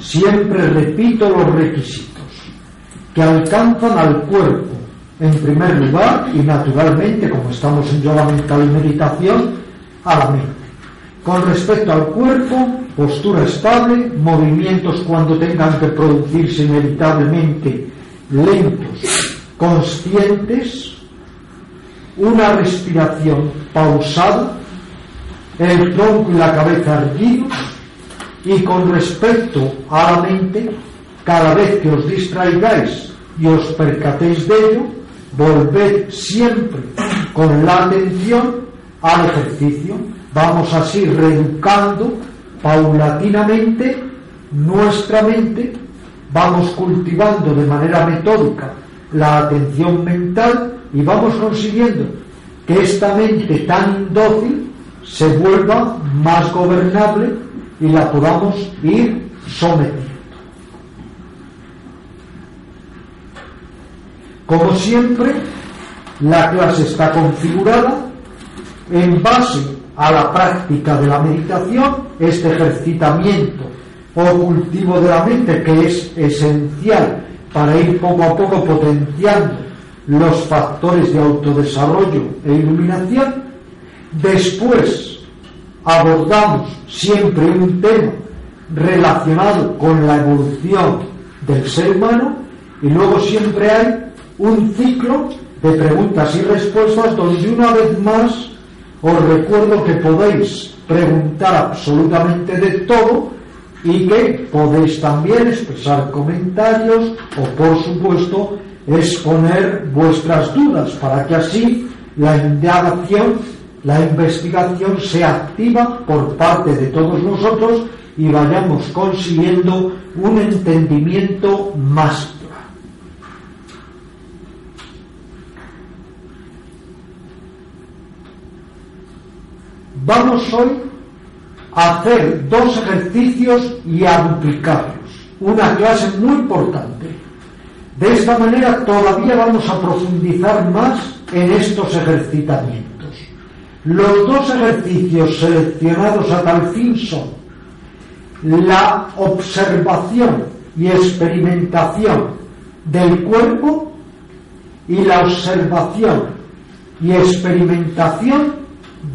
siempre repito los requisitos que alcanzan al cuerpo en primer lugar y naturalmente, como estamos en yoga mental y meditación, a la mente. Con respecto al cuerpo, postura estable, movimientos cuando tengan que producirse inevitablemente lentos, conscientes, una respiración pausada, el tronco y la cabeza erguidos y con respecto a la mente, cada vez que os distraigáis y os percatéis de ello, volved siempre con la atención al ejercicio. Vamos así reeducando paulatinamente nuestra mente, vamos cultivando de manera metódica la atención mental y vamos consiguiendo que esta mente tan dócil se vuelva más gobernable y la podamos ir sometiendo. Como siempre, la clase está configurada en base a la práctica de la meditación, este ejercitamiento o cultivo de la mente que es esencial para ir poco a poco potenciando los factores de autodesarrollo e iluminación. Después abordamos siempre un tema relacionado con la evolución del ser humano y luego siempre hay un ciclo de preguntas y respuestas donde una vez más os recuerdo que podéis preguntar absolutamente de todo y que podéis también expresar comentarios o por supuesto exponer vuestras dudas para que así la indagación, la investigación sea activa por parte de todos nosotros y vayamos consiguiendo un entendimiento más Vamos hoy a hacer dos ejercicios y a duplicarlos. Una clase muy importante. De esta manera todavía vamos a profundizar más en estos ejercitamientos. Los dos ejercicios seleccionados a tal fin son la observación y experimentación del cuerpo y la observación y experimentación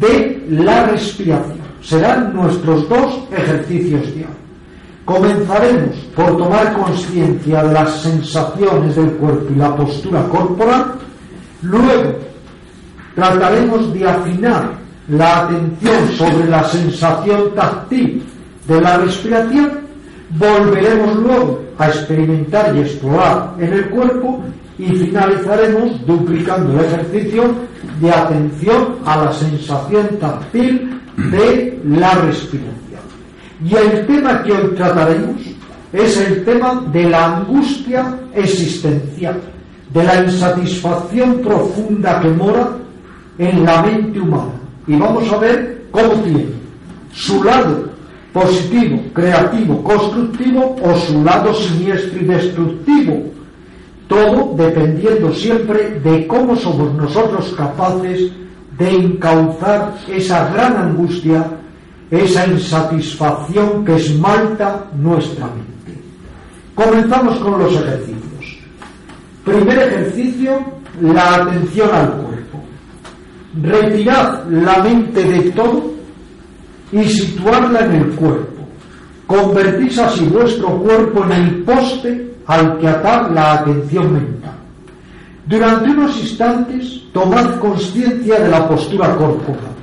de la respiración. Serán nuestros dos ejercicios diarios. Comenzaremos por tomar conciencia de las sensaciones del cuerpo y la postura corporal. Luego trataremos de afinar la atención sobre la sensación táctil de la respiración. Volveremos luego a experimentar y explorar en el cuerpo y finalizaremos duplicando el ejercicio de atención a la sensación táctil de la respiración. Y el tema que hoy trataremos es el tema de la angustia existencial, de la insatisfacción profunda que mora en la mente humana. Y vamos a ver cómo tiene su lado positivo, creativo, constructivo o su lado siniestro y destructivo, todo dependiendo siempre de cómo somos nosotros capaces de encauzar esa gran angustia, esa insatisfacción que esmalta nuestra mente. Comenzamos con los ejercicios. Primer ejercicio, la atención al cuerpo. Retirad la mente de todo y situarla en el cuerpo. Convertís así vuestro cuerpo en el poste al que atar la atención mental. Durante unos instantes, tomad conciencia de la postura corporal.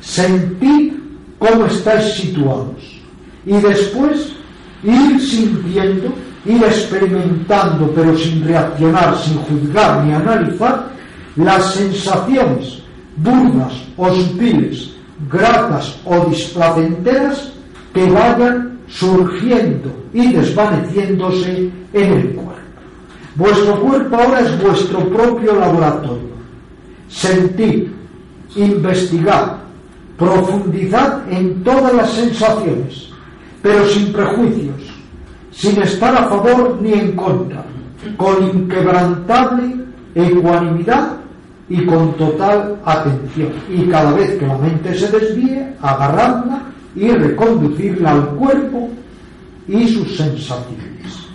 Sentid cómo estáis situados. Y después, ir sintiendo, ir experimentando, pero sin reaccionar, sin juzgar ni analizar, las sensaciones burdas o sutiles, gratas o displacenteras que vayan surgiendo y desvaneciéndose en el cuerpo. Vuestro cuerpo ahora es vuestro propio laboratorio. Sentid, investigad, profundizad en todas las sensaciones, pero sin prejuicios, sin estar a favor ni en contra, con inquebrantable ecuanimidad y con total atención. Y cada vez que la mente se desvíe, agarradla y reconducirla al cuerpo y sus sensaciones.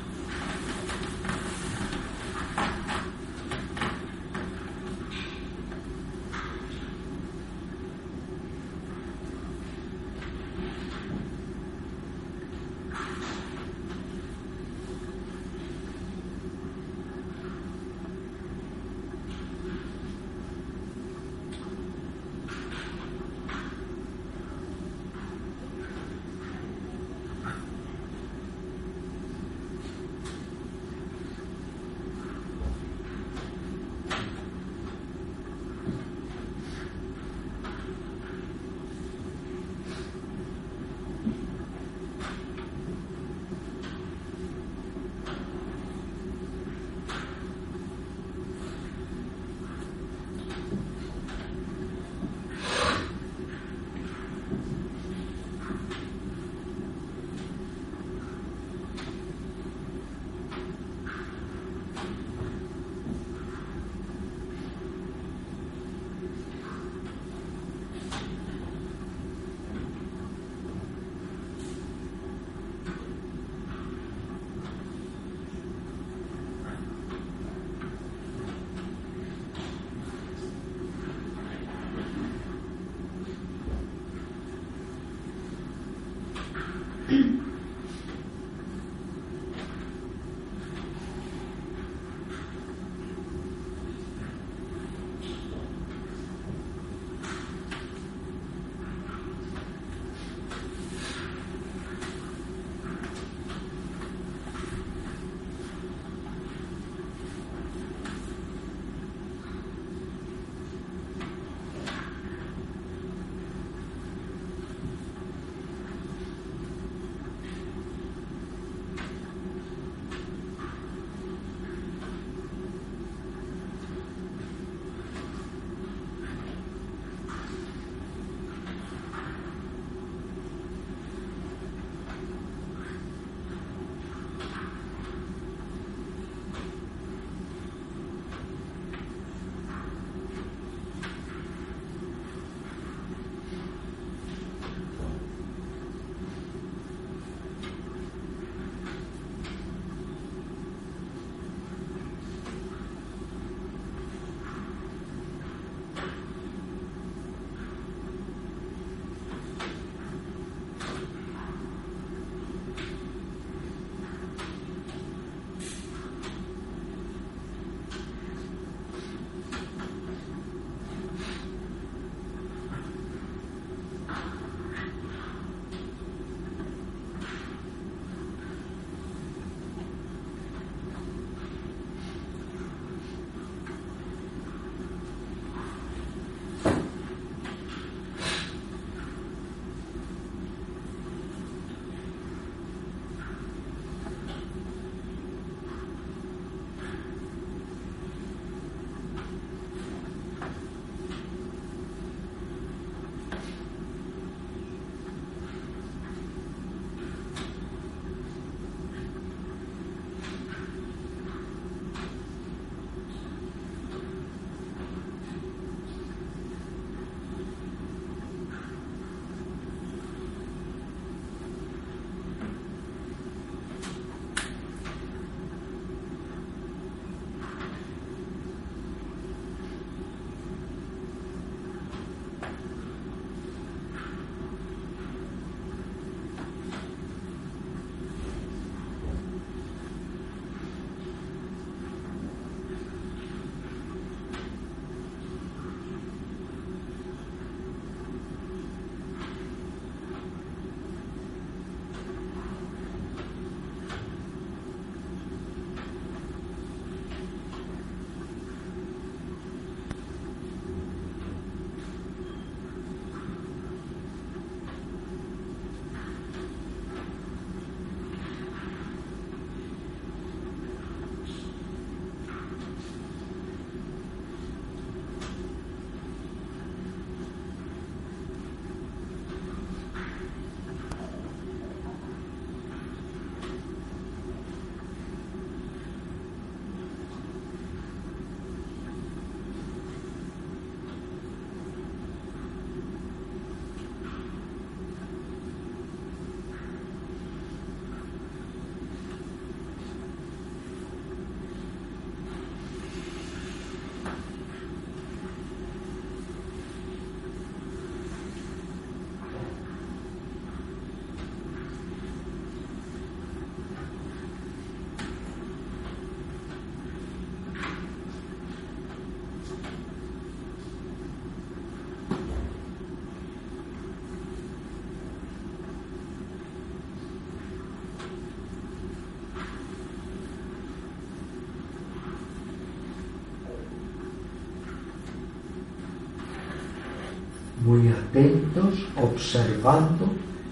Muy atentos, observando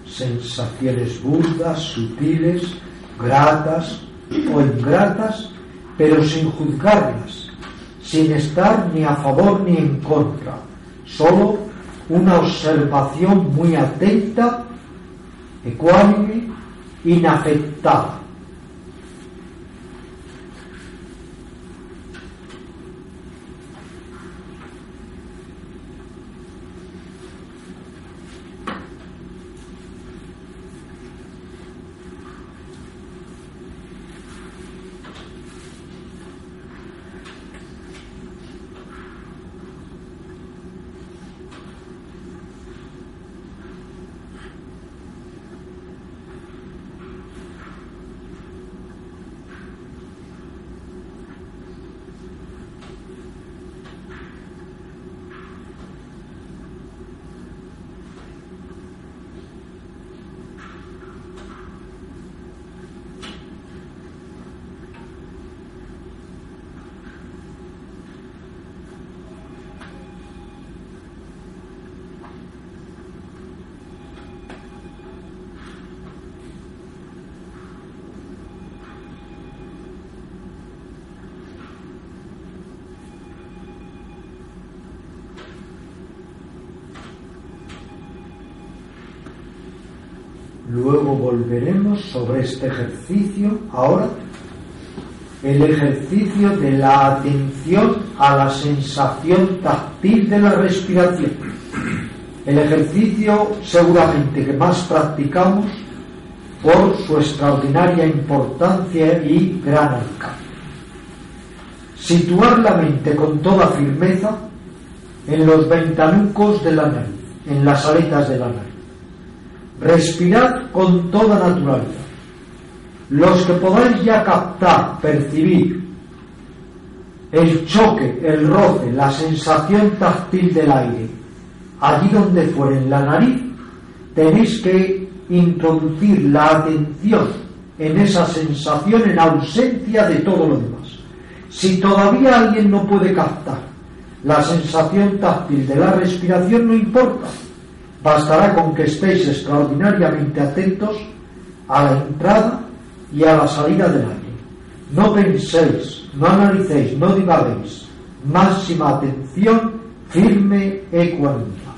sensaciones burdas, sutiles, gratas o ingratas, pero sin juzgarlas, sin estar ni a favor ni en contra, solo una observación muy atenta, ecuánime, inafectada. Luego volveremos sobre este ejercicio. Ahora, el ejercicio de la atención a la sensación táctil de la respiración. El ejercicio seguramente que más practicamos por su extraordinaria importancia y gran alcance. Situar la mente con toda firmeza en los ventanucos de la nariz, en las aletas de la nariz Respirad con toda naturalidad. Los que podáis ya captar, percibir el choque, el roce, la sensación táctil del aire, allí donde fuere en la nariz, tenéis que introducir la atención en esa sensación en ausencia de todo lo demás. Si todavía alguien no puede captar la sensación táctil de la respiración, no importa Bastará con que estéis extraordinariamente atentos a la entrada y a la salida del aire. No penséis, no analicéis, no divaguéis. Máxima atención, firme ecuanimidad.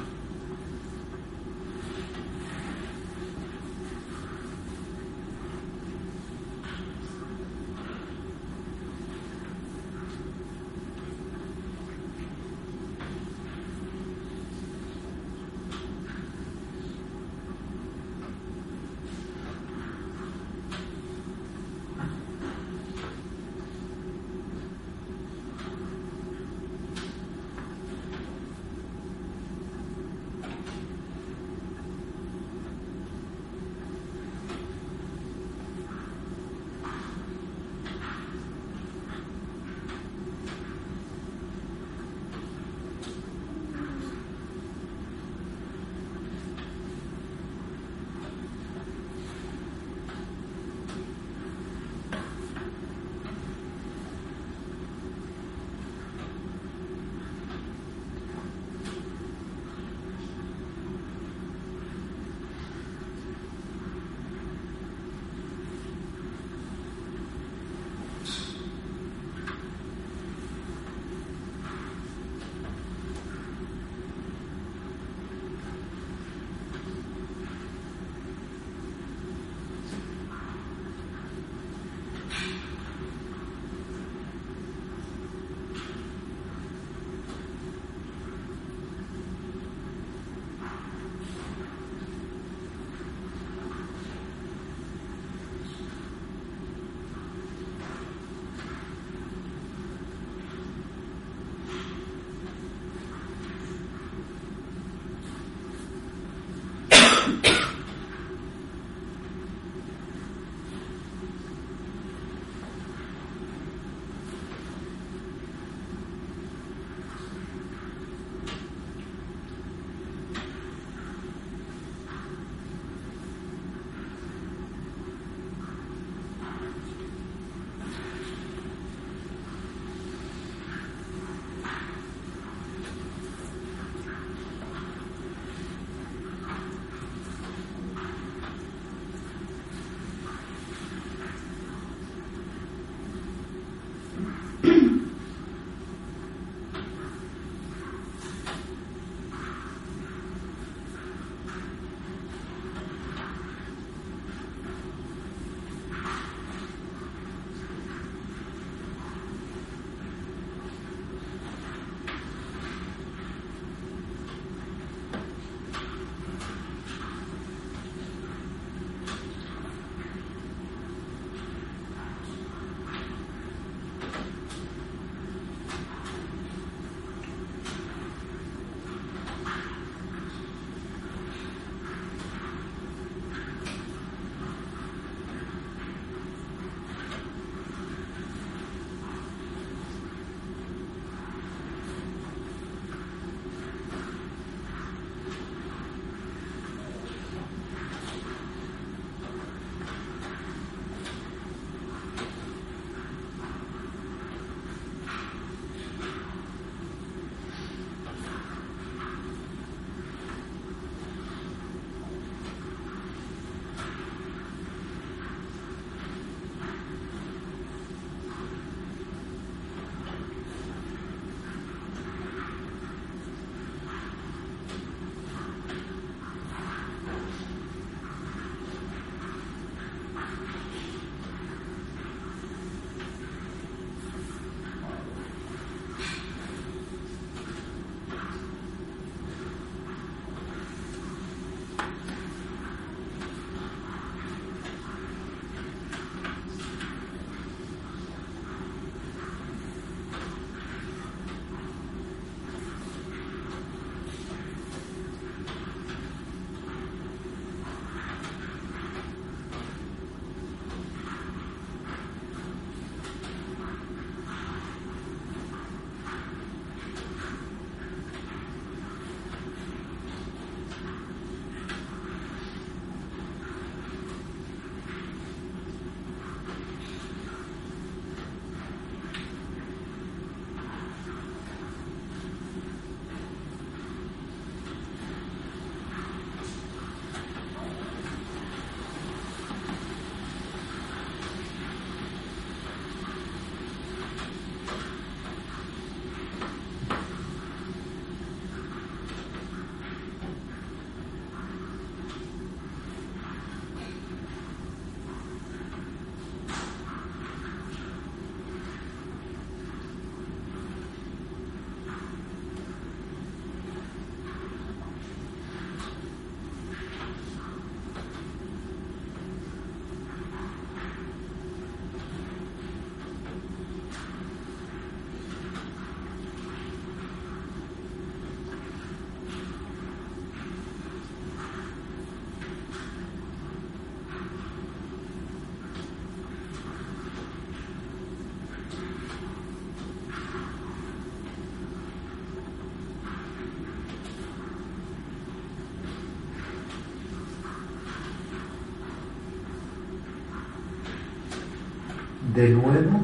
De nuevo,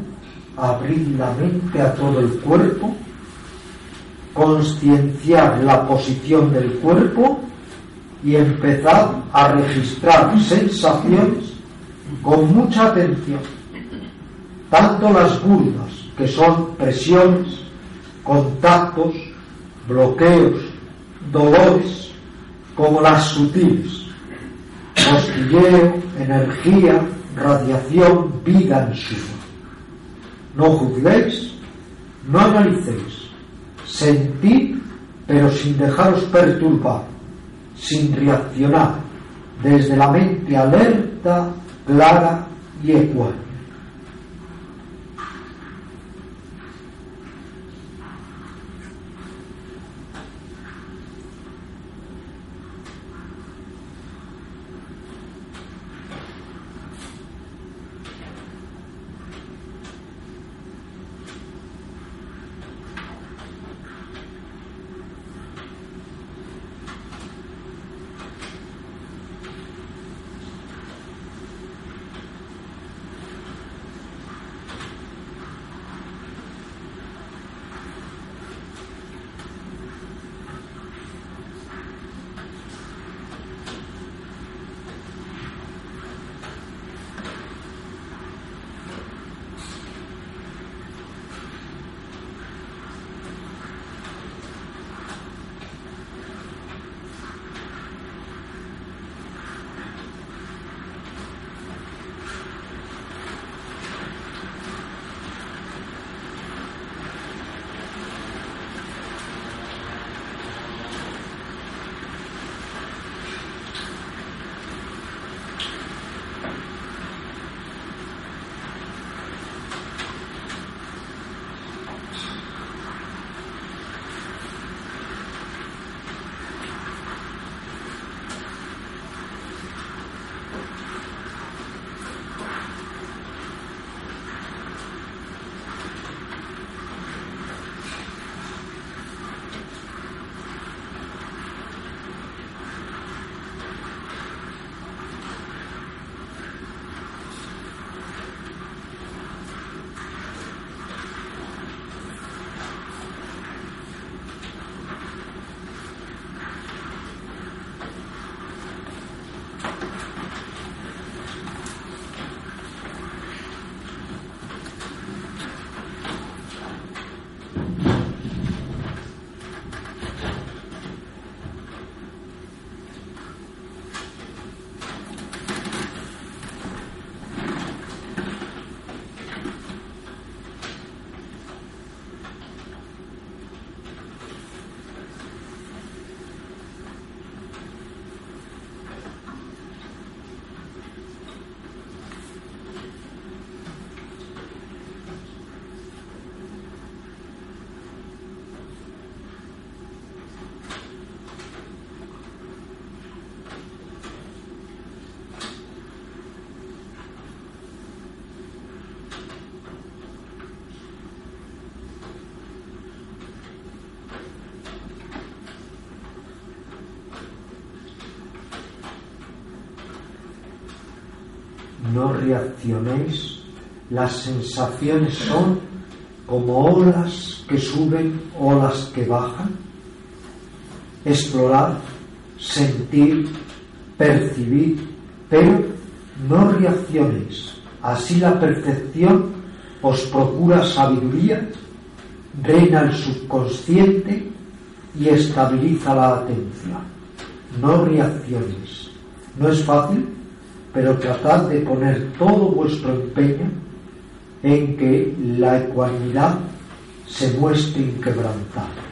abrir la mente a todo el cuerpo, concienciar la posición del cuerpo y empezar a registrar sensaciones con mucha atención, tanto las burdas, que son presiones, contactos, bloqueos, dolores, como las sutiles, costilleo, energía, radiación, vida en suma. No juzguéis, no analicéis, sentid, pero sin dejaros perturbar, sin reaccionar, desde la mente alerta, clara y ecuánime. No reaccionéis, las sensaciones son como olas que suben, olas que bajan. Explorar, sentir, percibir, pero no reaccionéis. Así la percepción os procura sabiduría, reina el subconsciente y estabiliza la atención. No reaccionéis. No es fácil, pero tratad de poner todo vuestro empeño en que la ecuanimidad se muestre inquebrantable.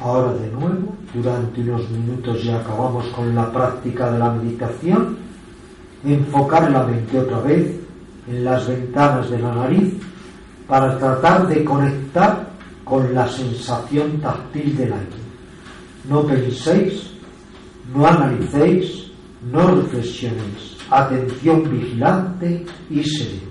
Ahora de nuevo, durante unos minutos ya acabamos con la práctica de la meditación, enfocar la mente otra vez en las ventanas de la nariz para tratar de conectar con la sensación táctil del aire. No penséis, no analicéis, no reflexionéis. Atención vigilante y serena.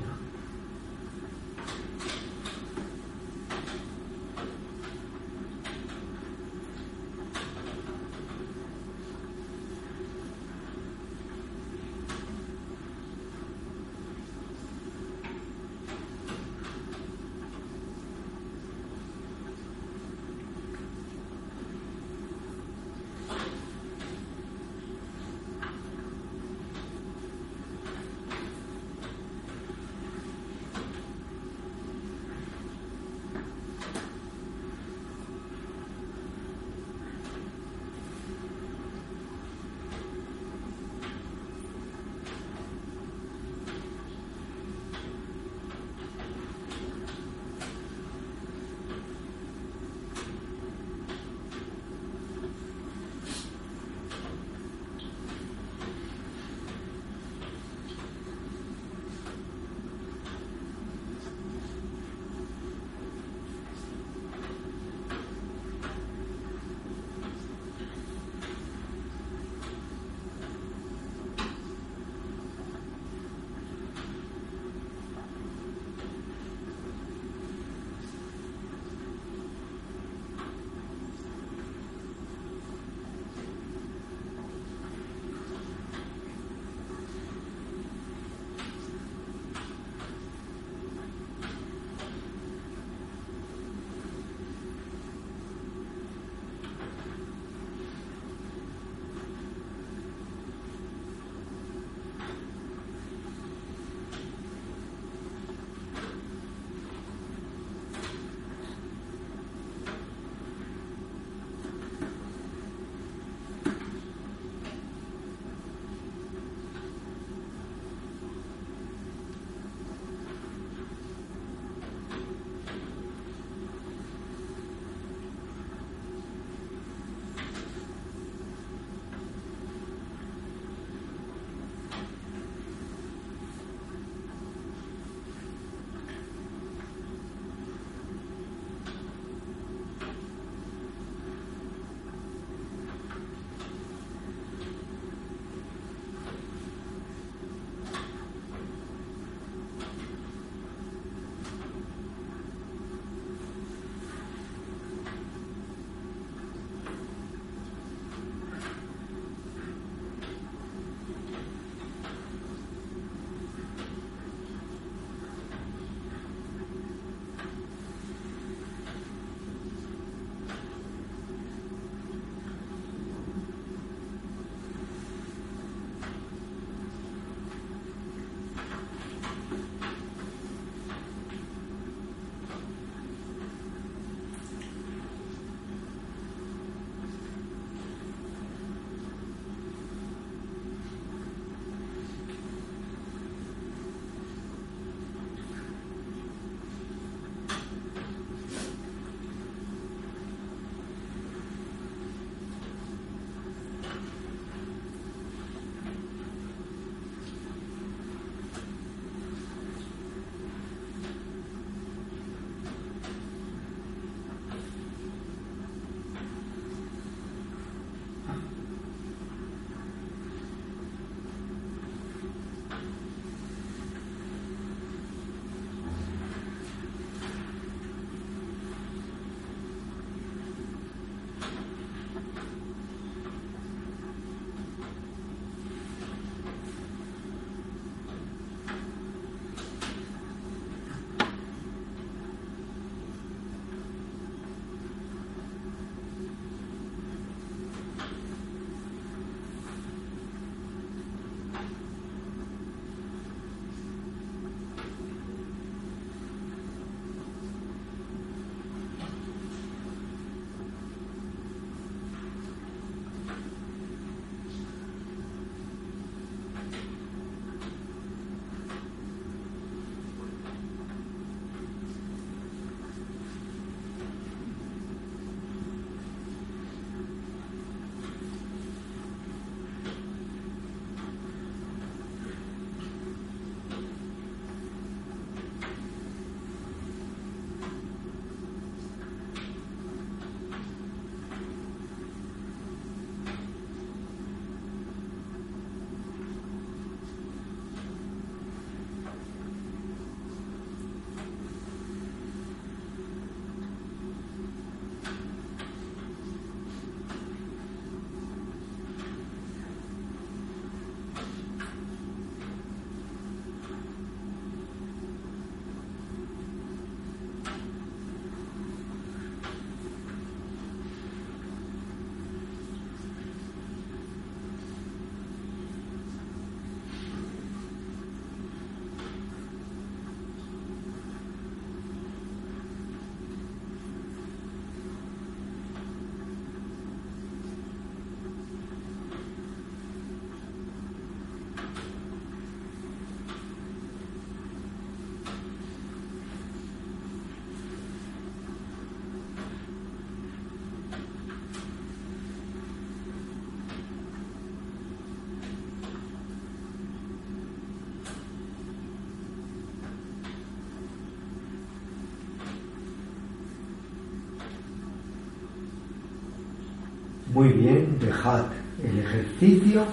Muy bien, dejad el ejercicio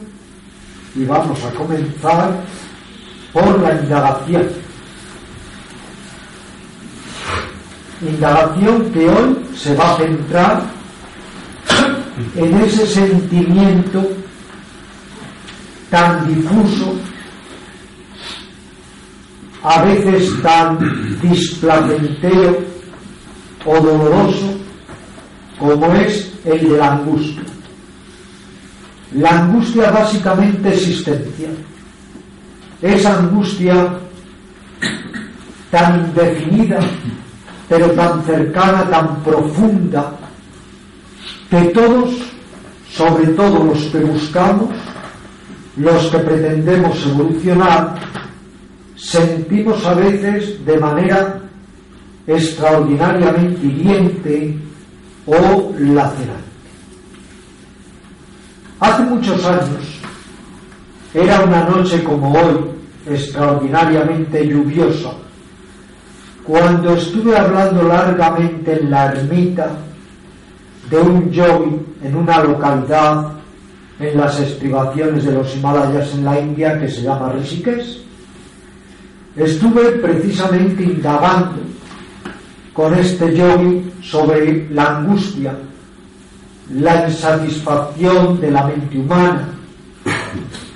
y vamos a comenzar por la indagación. Indagación que hoy se va a centrar en ese sentimiento tan difuso, a veces tan displacentero o doloroso como es el de la angustia. La angustia básicamente existencial. Esa angustia tan indefinida, pero tan cercana, tan profunda, que todos, sobre todo los que buscamos, los que pretendemos evolucionar, sentimos a veces de manera extraordinariamente hiriente o lacerante. Hace muchos años, era una noche como hoy, extraordinariamente lluviosa, cuando estuve hablando largamente en la ermita de un yogi en una localidad en las estribaciones de los Himalayas en la India que se llama Rishikesh. Estuve precisamente indagando con este yogi sobre la angustia, la insatisfacción de la mente humana,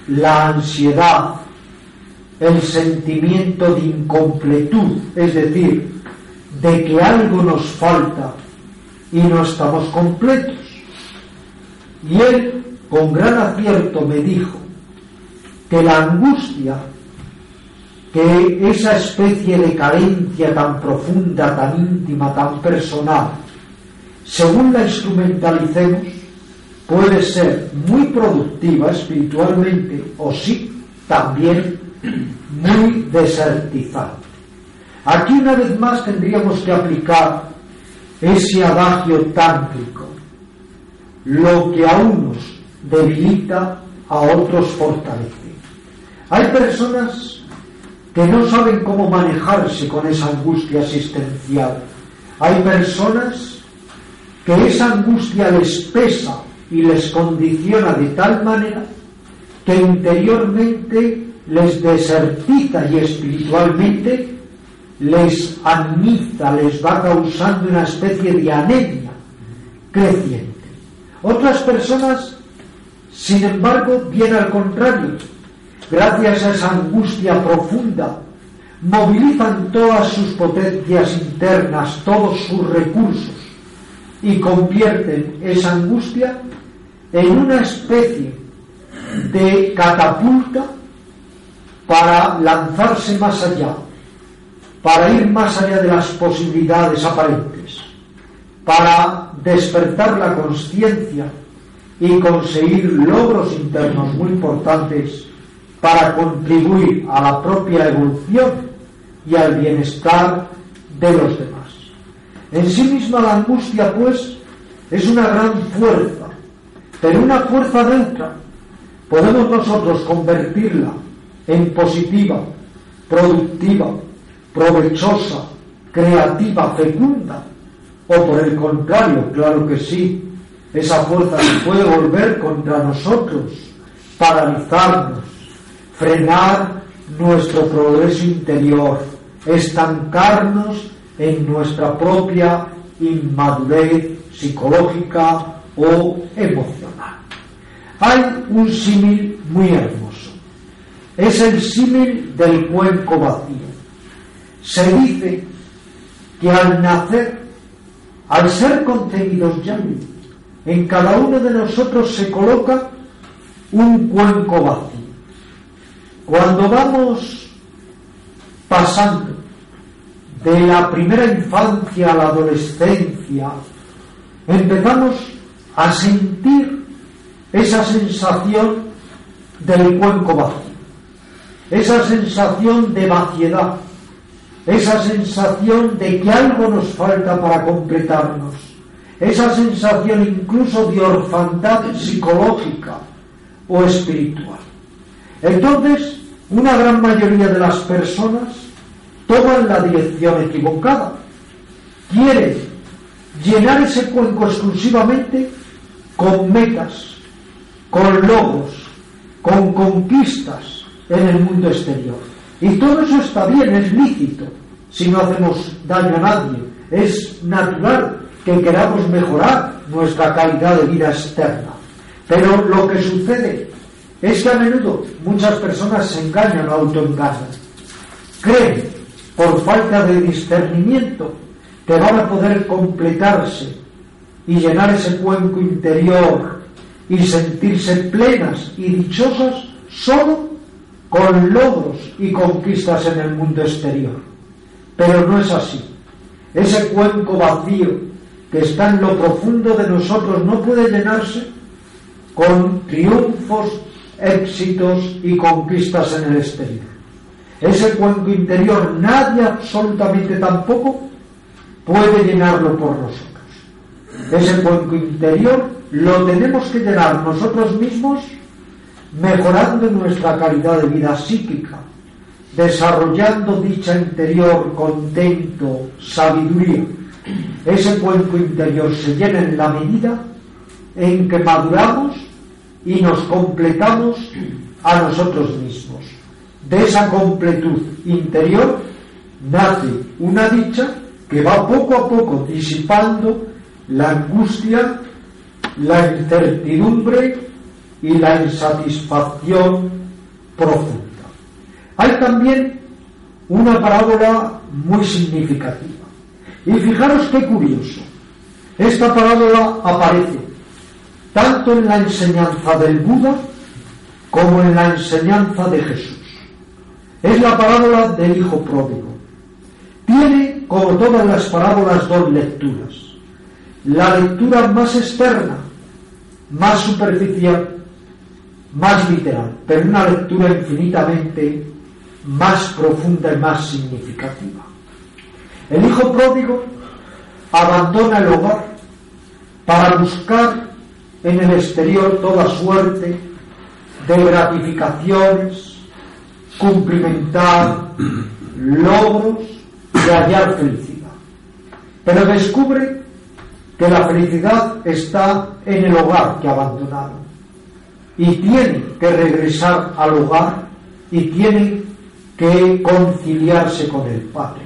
la ansiedad, el sentimiento de incompletud, es decir, de que algo nos falta y no estamos completos. Y él, con gran acierto, me dijo que la angustia que esa especie de carencia tan profunda, tan íntima, tan personal, según la instrumentalicemos, puede ser muy productiva espiritualmente o sí, también muy desertizante. Aquí una vez más tendríamos que aplicar ese adagio tántrico. Lo que a unos debilita, a otros fortalece. Hay personas que no saben cómo manejarse con esa angustia existencial. Hay personas que esa angustia les pesa y les condiciona de tal manera que interiormente les desertiza y espiritualmente les animiza, les va causando una especie de anemia creciente. Otras personas, sin embargo, bien al contrario, gracias a esa angustia profunda, movilizan todas sus potencias internas, todos sus recursos y convierten esa angustia en una especie de catapulta para lanzarse más allá, para ir más allá de las posibilidades aparentes, para despertar la conciencia y conseguir logros internos muy importantes para contribuir a la propia evolución y al bienestar de los demás. En sí misma la angustia, pues, es una gran fuerza, pero una fuerza neutra. Podemos nosotros convertirla en positiva, productiva, provechosa, creativa, fecunda, o por el contrario, claro que sí, esa fuerza se puede volver contra nosotros, paralizarnos, frenar nuestro progreso interior, estancarnos en nuestra propia inmadurez psicológica o emocional. Hay un símil muy hermoso. Es el símil del cuenco vacío. Se dice que al nacer, al ser concebidos ya, en cada uno de nosotros se coloca un cuenco vacío cuando vamos pasando de la primera infancia a la adolescencia, empezamos a sentir esa sensación del cuenco vacío, esa sensación de vaciedad, esa sensación de que algo nos falta para completarnos, esa sensación incluso de orfandad psicológica o espiritual. Entonces, una gran mayoría de las personas toman la dirección equivocada. Quieren llenar ese cuenco exclusivamente con metas, con logros, con conquistas en el mundo exterior. Y todo eso está bien, es lícito, si no hacemos daño a nadie. Es natural que queramos mejorar nuestra calidad de vida externa. Pero lo que sucede es que a menudo muchas personas se engañan o autoengañan. Creen, por falta de discernimiento, que van a poder completarse y llenar ese cuenco interior y sentirse plenas y dichosas solo con logros y conquistas en el mundo exterior. Pero no es así. Ese cuenco vacío que está en lo profundo de nosotros no puede llenarse con triunfos, éxitos y conquistas en el exterior. Ese cuenco interior nadie absolutamente tampoco puede llenarlo por nosotros. Ese cuenco interior lo tenemos que llenar nosotros mismos mejorando nuestra calidad de vida psíquica, desarrollando dicha interior, contento, sabiduría. Ese cuenco interior se llena en la medida en que maduramos y nos completamos a nosotros mismos. De esa completud interior nace una dicha que va poco a poco disipando la angustia, la incertidumbre y la insatisfacción profunda. Hay también una parábola muy significativa. Y fijaros qué curioso. Esta parábola aparece tanto en la enseñanza del Buda como en la enseñanza de Jesús. Es la parábola del Hijo Pródigo. Tiene, como todas las parábolas, dos lecturas. La lectura más externa, más superficial, más literal, pero una lectura infinitamente más profunda y más significativa. El hijo pródigo abandona el hogar para buscar en el exterior toda suerte de gratificaciones, cumplimentar logros y hallar felicidad. Pero descubre que la felicidad está en el hogar que ha abandonado y tiene que regresar al hogar y tiene que conciliarse con el Padre.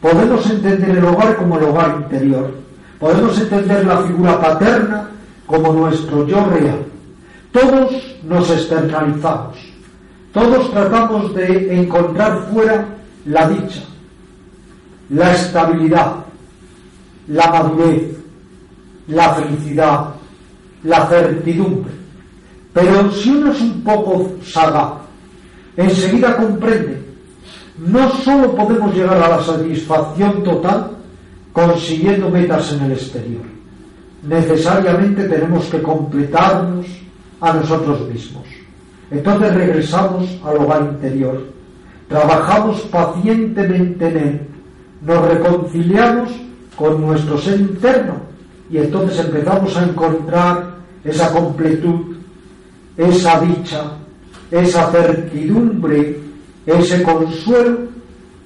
Podemos entender el hogar como el hogar interior, podemos entender la figura paterna como nuestro yo real. Todos nos externalizamos, todos tratamos de encontrar fuera la dicha, la estabilidad, la madurez, la felicidad, la certidumbre. Pero si uno es un poco sagaz, enseguida comprende, no solo podemos llegar a la satisfacción total consiguiendo metas en el exterior, necesariamente tenemos que completarnos a nosotros mismos. Entonces regresamos al hogar interior, trabajamos pacientemente en él, nos reconciliamos con nuestro ser interno. Y entonces empezamos a encontrar esa completud, esa dicha, esa certidumbre, ese consuelo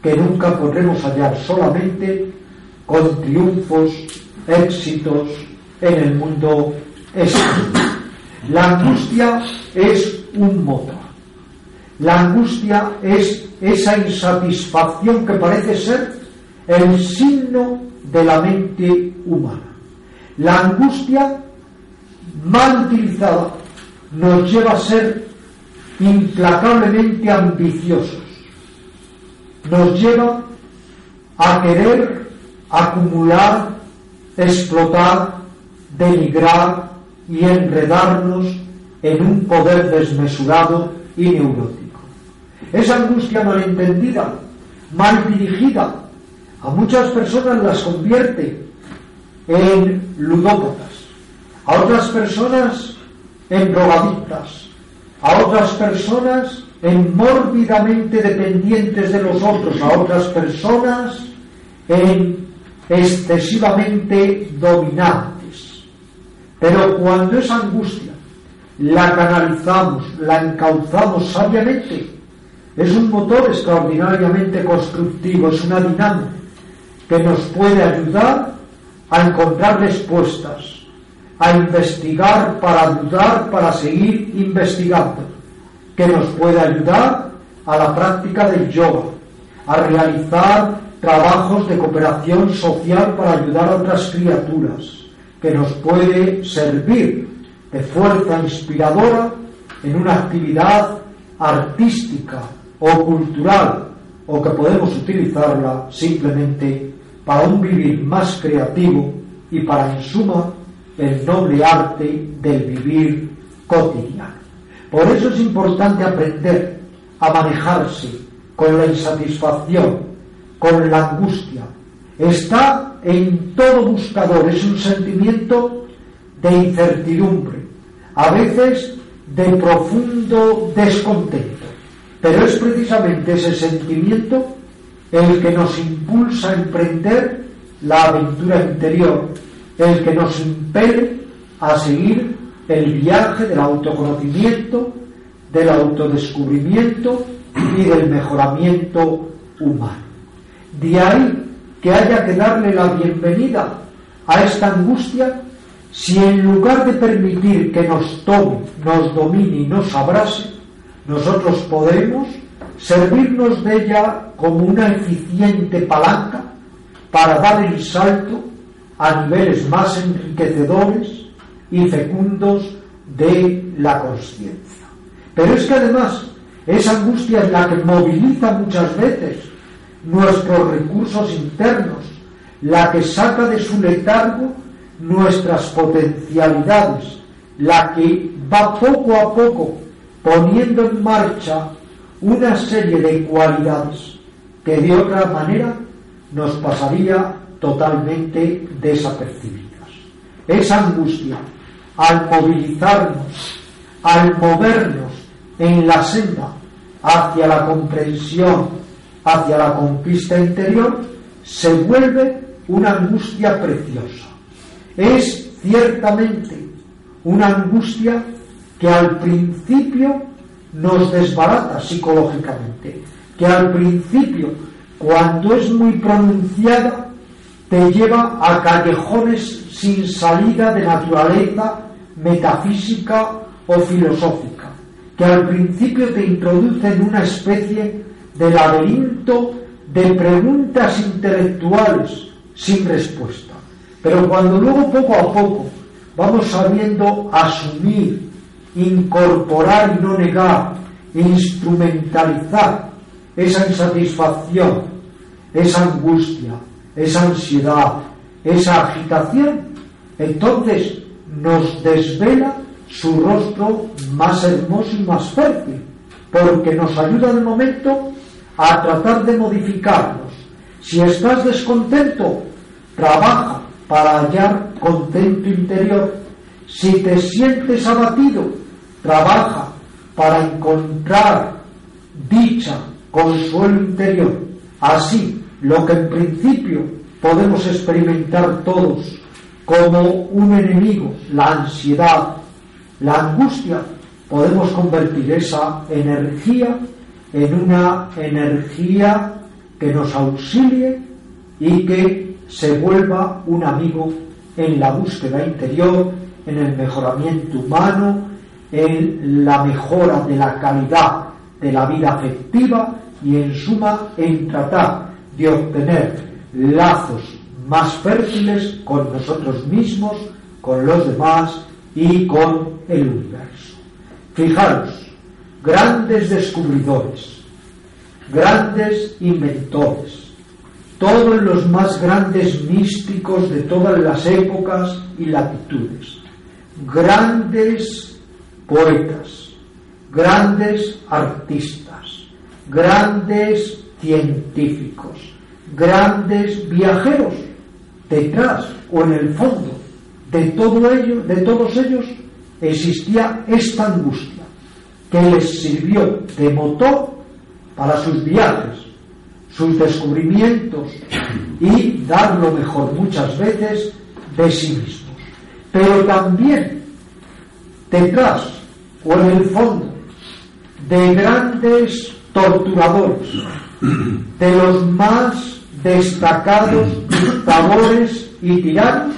que nunca podremos hallar solamente con triunfos, éxitos, en el mundo exterior. La angustia es un motor. La angustia es esa insatisfacción que parece ser el signo de la mente humana. La angustia mal utilizada nos lleva a ser implacablemente ambiciosos. Nos lleva a querer acumular, explotar, denigrar y enredarnos en un poder desmesurado y neurótico. Esa angustia malentendida, mal dirigida, a muchas personas las convierte en ludópatas, a otras personas en drogadictas, a otras personas en mórbidamente dependientes de los otros, a otras personas en excesivamente dominantes. Pero cuando esa angustia la canalizamos, la encauzamos sabiamente, es un motor extraordinariamente constructivo, es una dinámica que nos puede ayudar a encontrar respuestas, a investigar para ayudar, para seguir investigando, que nos puede ayudar a la práctica del yoga, a realizar trabajos de cooperación social para ayudar a otras criaturas, que nos puede servir de fuerza inspiradora en una actividad artística o cultural o que podemos utilizarla simplemente para un vivir más creativo y para en suma el noble arte del vivir cotidiano. Por eso es importante aprender a manejarse con la insatisfacción, con la angustia. Está en todo buscador, es un sentimiento de incertidumbre, a veces de profundo descontento. Pero es precisamente ese sentimiento el que nos impulsa a emprender la aventura interior, el que nos impele a seguir el viaje del autoconocimiento, del autodescubrimiento y del mejoramiento humano. De ahí que haya que darle la bienvenida a esta angustia si en lugar de permitir que nos tome, nos domine y nos abrase, nosotros podemos servirnos de ella como una eficiente palanca para dar el salto a niveles más enriquecedores y fecundos de la conciencia. Pero es que además esa angustia es la que moviliza muchas veces nuestros recursos internos, la que saca de su letargo nuestras potencialidades, la que va poco a poco poniendo en marcha una serie de cualidades que de otra manera nos pasaría totalmente desapercibidas. Esa angustia, al movilizarnos, al movernos en la senda hacia la comprensión, hacia la conquista interior, se vuelve una angustia preciosa. Es ciertamente una angustia que al principio nos desbarata psicológicamente, que al principio, cuando es muy pronunciada, te lleva a callejones sin salida de naturaleza metafísica o filosófica, que al principio te introduce en una especie de laberinto de preguntas intelectuales sin respuesta. Pero cuando luego poco a poco vamos sabiendo asumir incorporar y no negar, instrumentalizar esa insatisfacción, esa angustia, esa ansiedad, esa agitación, entonces nos desvela su rostro más hermoso y más fértil, porque nos ayuda de momento a tratar de modificarnos. Si estás descontento, trabaja para hallar contento interior. Si te sientes abatido, trabaja para encontrar dicha, consuelo interior. Así, lo que en principio podemos experimentar todos como un enemigo, la ansiedad, la angustia, podemos convertir esa energía en una energía que nos auxilie y que se vuelva un amigo en la búsqueda interior, en el mejoramiento humano, en la mejora de la calidad de la vida afectiva y en suma en tratar de obtener lazos más fértiles con nosotros mismos, con los demás y con el universo. Fijaros, grandes descubridores, grandes inventores, todos los más grandes místicos de todas las épocas y latitudes, grandes poetas, grandes artistas, grandes científicos, grandes viajeros, detrás o en el fondo de todo ello, de todos ellos, existía esta angustia que les sirvió de motor para sus viajes, sus descubrimientos y dar lo mejor muchas veces de sí mismos. Pero también detrás o en el fondo de grandes torturadores, de los más destacados dictadores y tiranos,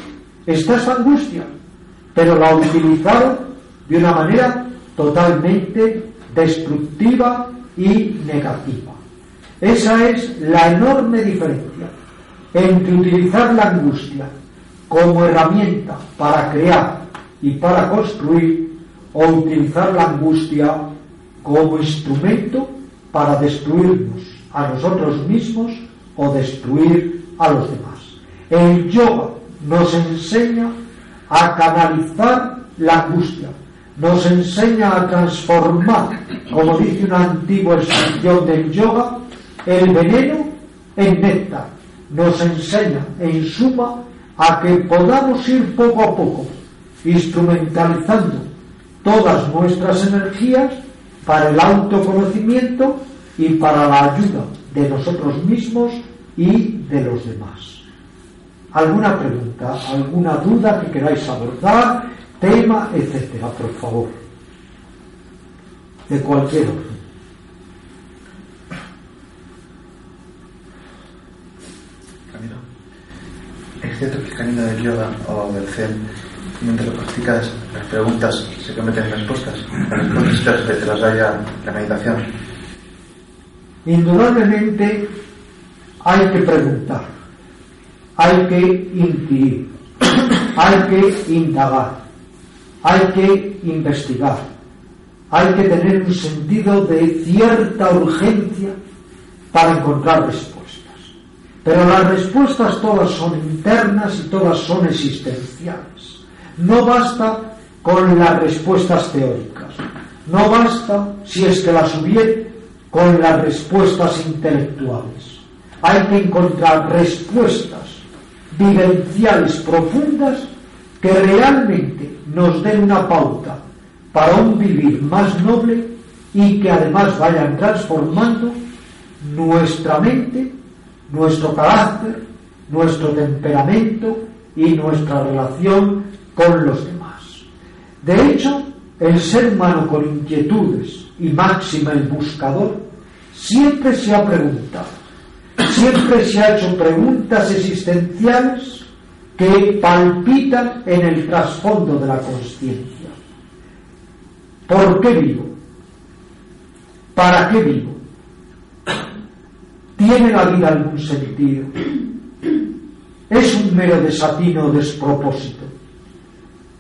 está esa angustia. pero la utilizaron de una manera totalmente destructiva y negativa. Esa es la enorme diferencia entre utilizar la angustia como herramienta para crear y para construir o utilizar la angustia como instrumento para destruirnos a nosotros mismos o destruir a los demás. El yoga nos enseña a canalizar la angustia, nos enseña a transformar, como dice una antigua expresión del yoga, el veneno en néctar. Nos enseña, en suma, a que podamos ir poco a poco instrumentalizando todas nuestras energías para el autoconocimiento y para la ayuda de nosotros mismos y de los demás. ¿Alguna pregunta, alguna duda que queráis abordar, tema, etcétera, por favor? De cualquier orden. Es cierto que el camino del yoga o del zen, mientras lo practicas, las preguntas se convierten en respuestas. Las respuestas te, te las da ya la meditación. Indudablemente hay que preguntar, hay que inquirir, hay que indagar, hay que investigar, hay que tener un sentido de cierta urgencia para encontrar respuestas. Pero las respuestas todas son internas y todas son existenciales. No basta con las respuestas teóricas. No basta, si es que las hubiera, con las respuestas intelectuales. Hay que encontrar respuestas vivenciales profundas que realmente nos den una pauta para un vivir más noble y que además vayan transformando nuestra mente nuestro carácter, nuestro temperamento y nuestra relación con los demás. De hecho, el ser humano con inquietudes y máxima el buscador siempre se ha preguntado, siempre se ha hecho preguntas existenciales que palpitan en el trasfondo de la conciencia. ¿Por qué vivo? ¿Para qué vivo? ¿Tiene la vida algún sentido? ¿Es un mero desatino o despropósito?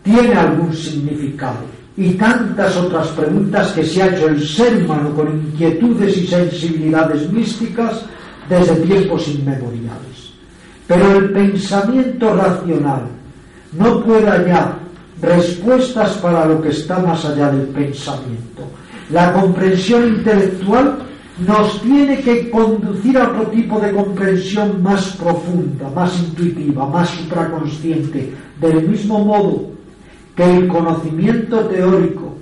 ¿Tiene algún significado? Y tantas otras preguntas que se ha hecho el ser humano con inquietudes y sensibilidades místicas desde tiempos inmemoriales. Pero el pensamiento racional no puede hallar respuestas para lo que está más allá del pensamiento. La comprensión intelectual nos tiene que conducir a otro tipo de comprensión más profunda, más intuitiva, más supraconsciente, del mismo modo que el conocimiento teórico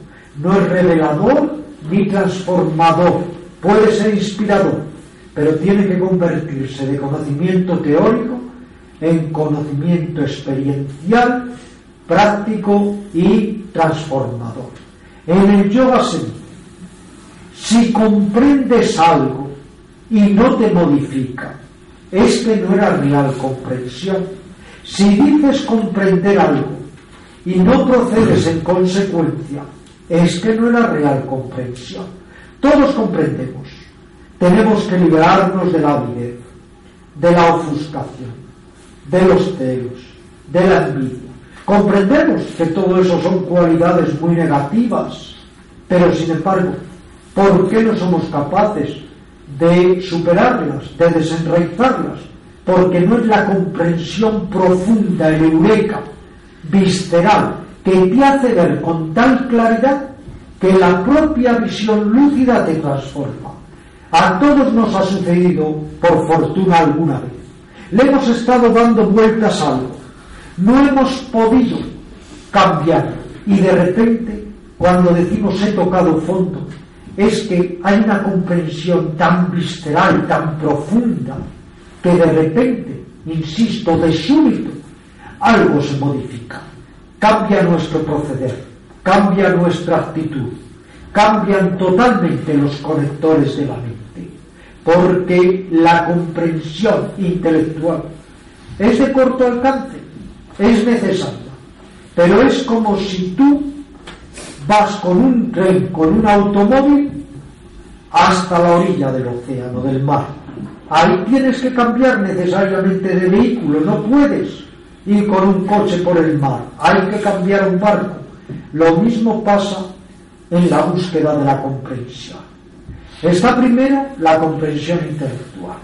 no es revelador ni transformador, puede ser inspirador, pero tiene que convertirse de conocimiento teórico en conocimiento experiencial, práctico y transformador. En el yoga se si comprendes algo y no te modifica, es que no era real comprensión. Si dices comprender algo y no procedes en consecuencia, es que no era real comprensión. Todos comprendemos. Tenemos que liberarnos de la avidez, de la ofuscación, de los celos, de la envidia. Comprendemos que todo eso son cualidades muy negativas, pero sin embargo, ¿Por qué no somos capaces de superarlas, de desenraizarlas? Porque no es la comprensión profunda, el eureka, visceral, que te hace ver con tal claridad que la propia visión lúcida te transforma. A todos nos ha sucedido, por fortuna alguna vez. Le hemos estado dando vueltas a algo. No hemos podido cambiar. Y de repente, cuando decimos he tocado fondo, es que hay una comprensión tan visceral, tan profunda, que de repente, insisto, de súbito, algo se modifica. Cambia nuestro proceder, cambia nuestra actitud, cambian totalmente los conectores de la mente, porque la comprensión intelectual es de corto alcance, es necesaria, pero es como si tú vas con un tren, con un automóvil, hasta la orilla del océano, del mar. Ahí tienes que cambiar necesariamente de vehículo, no puedes ir con un coche por el mar, hay que cambiar un barco. Lo mismo pasa en la búsqueda de la comprensión. Está primero la comprensión intelectual,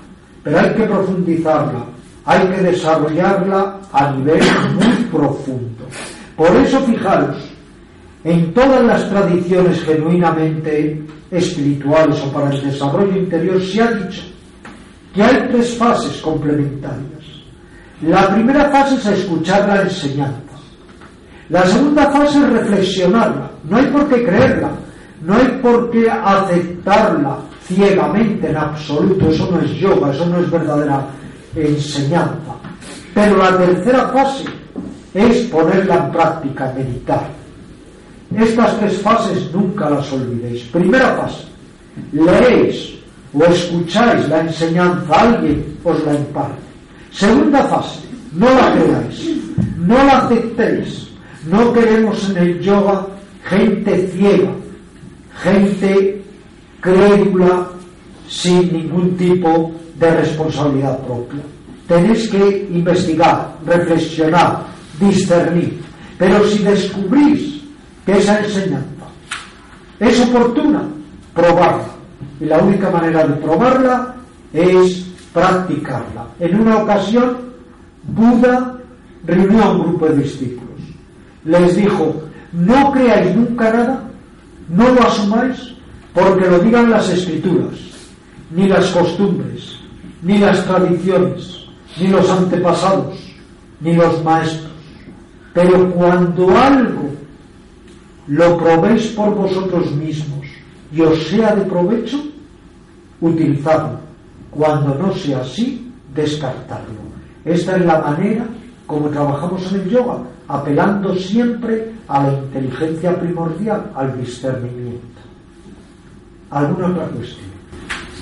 pero hay que profundizarla, hay que desarrollarla a nivel muy profundo. Por eso, fijaros, en todas las tradiciones genuinamente espirituales o para el desarrollo interior se ha dicho que hay tres fases complementarias. La primera fase es escuchar la enseñanza. La segunda fase es reflexionarla. No hay por qué creerla, no hay por qué aceptarla ciegamente en absoluto. Eso no es yoga, eso no es verdadera enseñanza. Pero la tercera fase es ponerla en práctica, meditar. Estas tres fases nunca las olvidéis. Primera fase, leéis o escucháis la enseñanza, alguien os la imparte. Segunda fase, no la creáis, no la aceptéis. No queremos en el yoga gente ciega, gente crédula sin ningún tipo de responsabilidad propia. Tenéis que investigar, reflexionar, discernir. Pero si descubrís que esa enseñanza es oportuna, probarla. Y la única manera de probarla es practicarla. En una ocasión, Buda reunió a un grupo de discípulos. Les dijo, no creáis nunca nada, no lo asumáis, porque lo digan las escrituras, ni las costumbres, ni las tradiciones, ni los antepasados, ni los maestros. Pero cuando algo lo probéis por vosotros mismos y os sea de provecho, utilizadlo. Cuando no sea así, descartarlo. Esta es la manera como trabajamos en el yoga, apelando siempre a la inteligencia primordial, al discernimiento. ¿Alguna otra cuestión?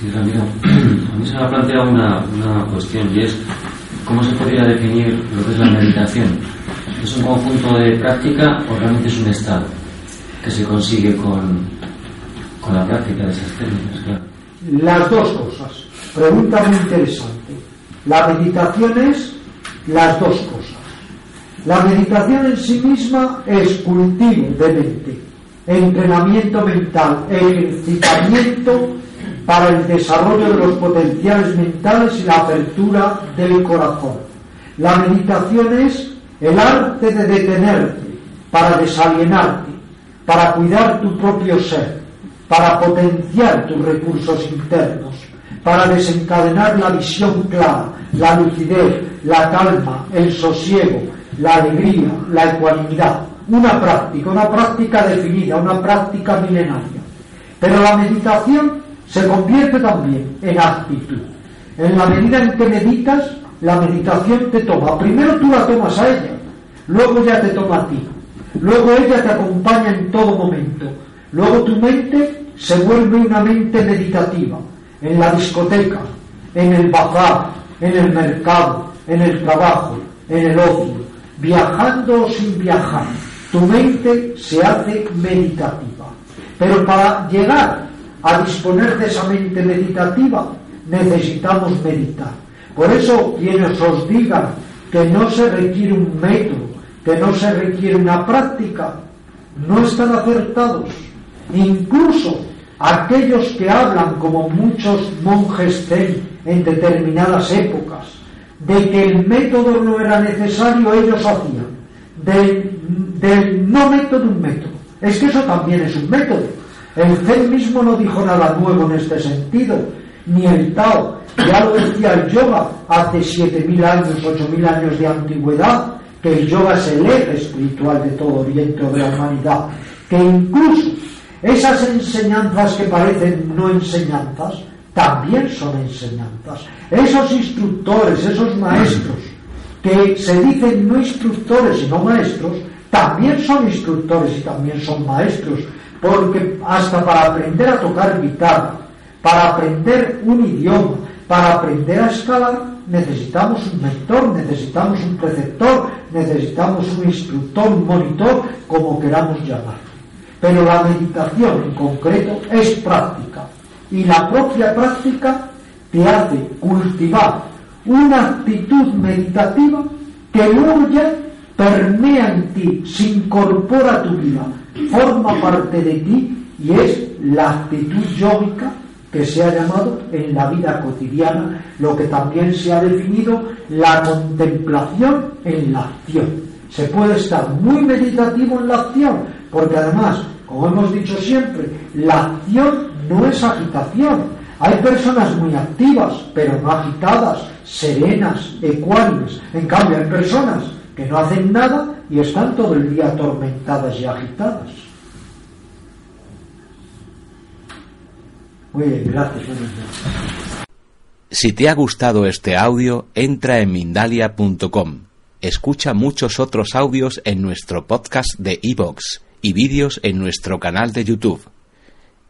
Sí, Ramiro, a mí se me ha planteado una, una cuestión y es cómo se podría definir lo que es la meditación. ¿Es un conjunto de práctica o realmente es un estado que se consigue con, con la práctica de esas técnicas? Las dos cosas. Pregunta muy interesante. La meditación es las dos cosas. La meditación en sí misma es cultivo de mente, entrenamiento mental, ejercitamiento para el desarrollo de los potenciales mentales y la apertura del corazón. La meditación es el arte de detenerte para desalienarte, para cuidar tu propio ser, para potenciar tus recursos internos, para desencadenar la visión clara, la lucidez, la calma, el sosiego, la alegría, la ecuanimidad. Una práctica, una práctica definida, una práctica milenaria. Pero la meditación se convierte también en actitud. En la medida en que meditas, la meditación te toma. Primero tú la tomas a ella, luego ya te toma a ti. Luego ella te acompaña en todo momento. Luego tu mente se vuelve una mente meditativa. En la discoteca, en el bazar, en el mercado, en el trabajo, en el ocio, viajando o sin viajar. Tu mente se hace meditativa. Pero para llegar a disponer de esa mente meditativa necesitamos meditar. Por eso quienes os digan que no se requiere un método, que no se requiere una práctica, no están acertados. Incluso aquellos que hablan como muchos monjes zen en determinadas épocas, de que el método no era necesario, ellos hacían del, del no método un método. Es que eso también es un método. El Zen mismo no dijo nada nuevo en este sentido, ni el Tao. Ya lo decía el yoga hace 7.000 años, 8.000 años de antigüedad, que el yoga es el eje espiritual de todo Oriente o de la humanidad. Que incluso esas enseñanzas que parecen no enseñanzas, también son enseñanzas. Esos instructores, esos maestros, que se dicen no instructores sino maestros, también son instructores y también son maestros, porque hasta para aprender a tocar guitarra, para aprender un idioma, para aprender a escalar, necesitamos un mentor, necesitamos un preceptor, necesitamos un instructor, un monitor, como queramos llamarlo. Pero la meditación en concreto es práctica y la propia práctica te hace cultivar una actitud meditativa que luego ya permea en ti, se incorpora a tu vida, forma parte de ti y es la actitud yógica que se ha llamado en la vida cotidiana, lo que también se ha definido la contemplación en la acción. Se puede estar muy meditativo en la acción, porque además, como hemos dicho siempre, la acción no es agitación. Hay personas muy activas, pero no agitadas, serenas, ecuánimes. En cambio, hay personas que no hacen nada y están todo el día atormentadas y agitadas. Muy bien, gracias. Si te ha gustado este audio, entra en Mindalia.com. Escucha muchos otros audios en nuestro podcast de iVoox y vídeos en nuestro canal de YouTube.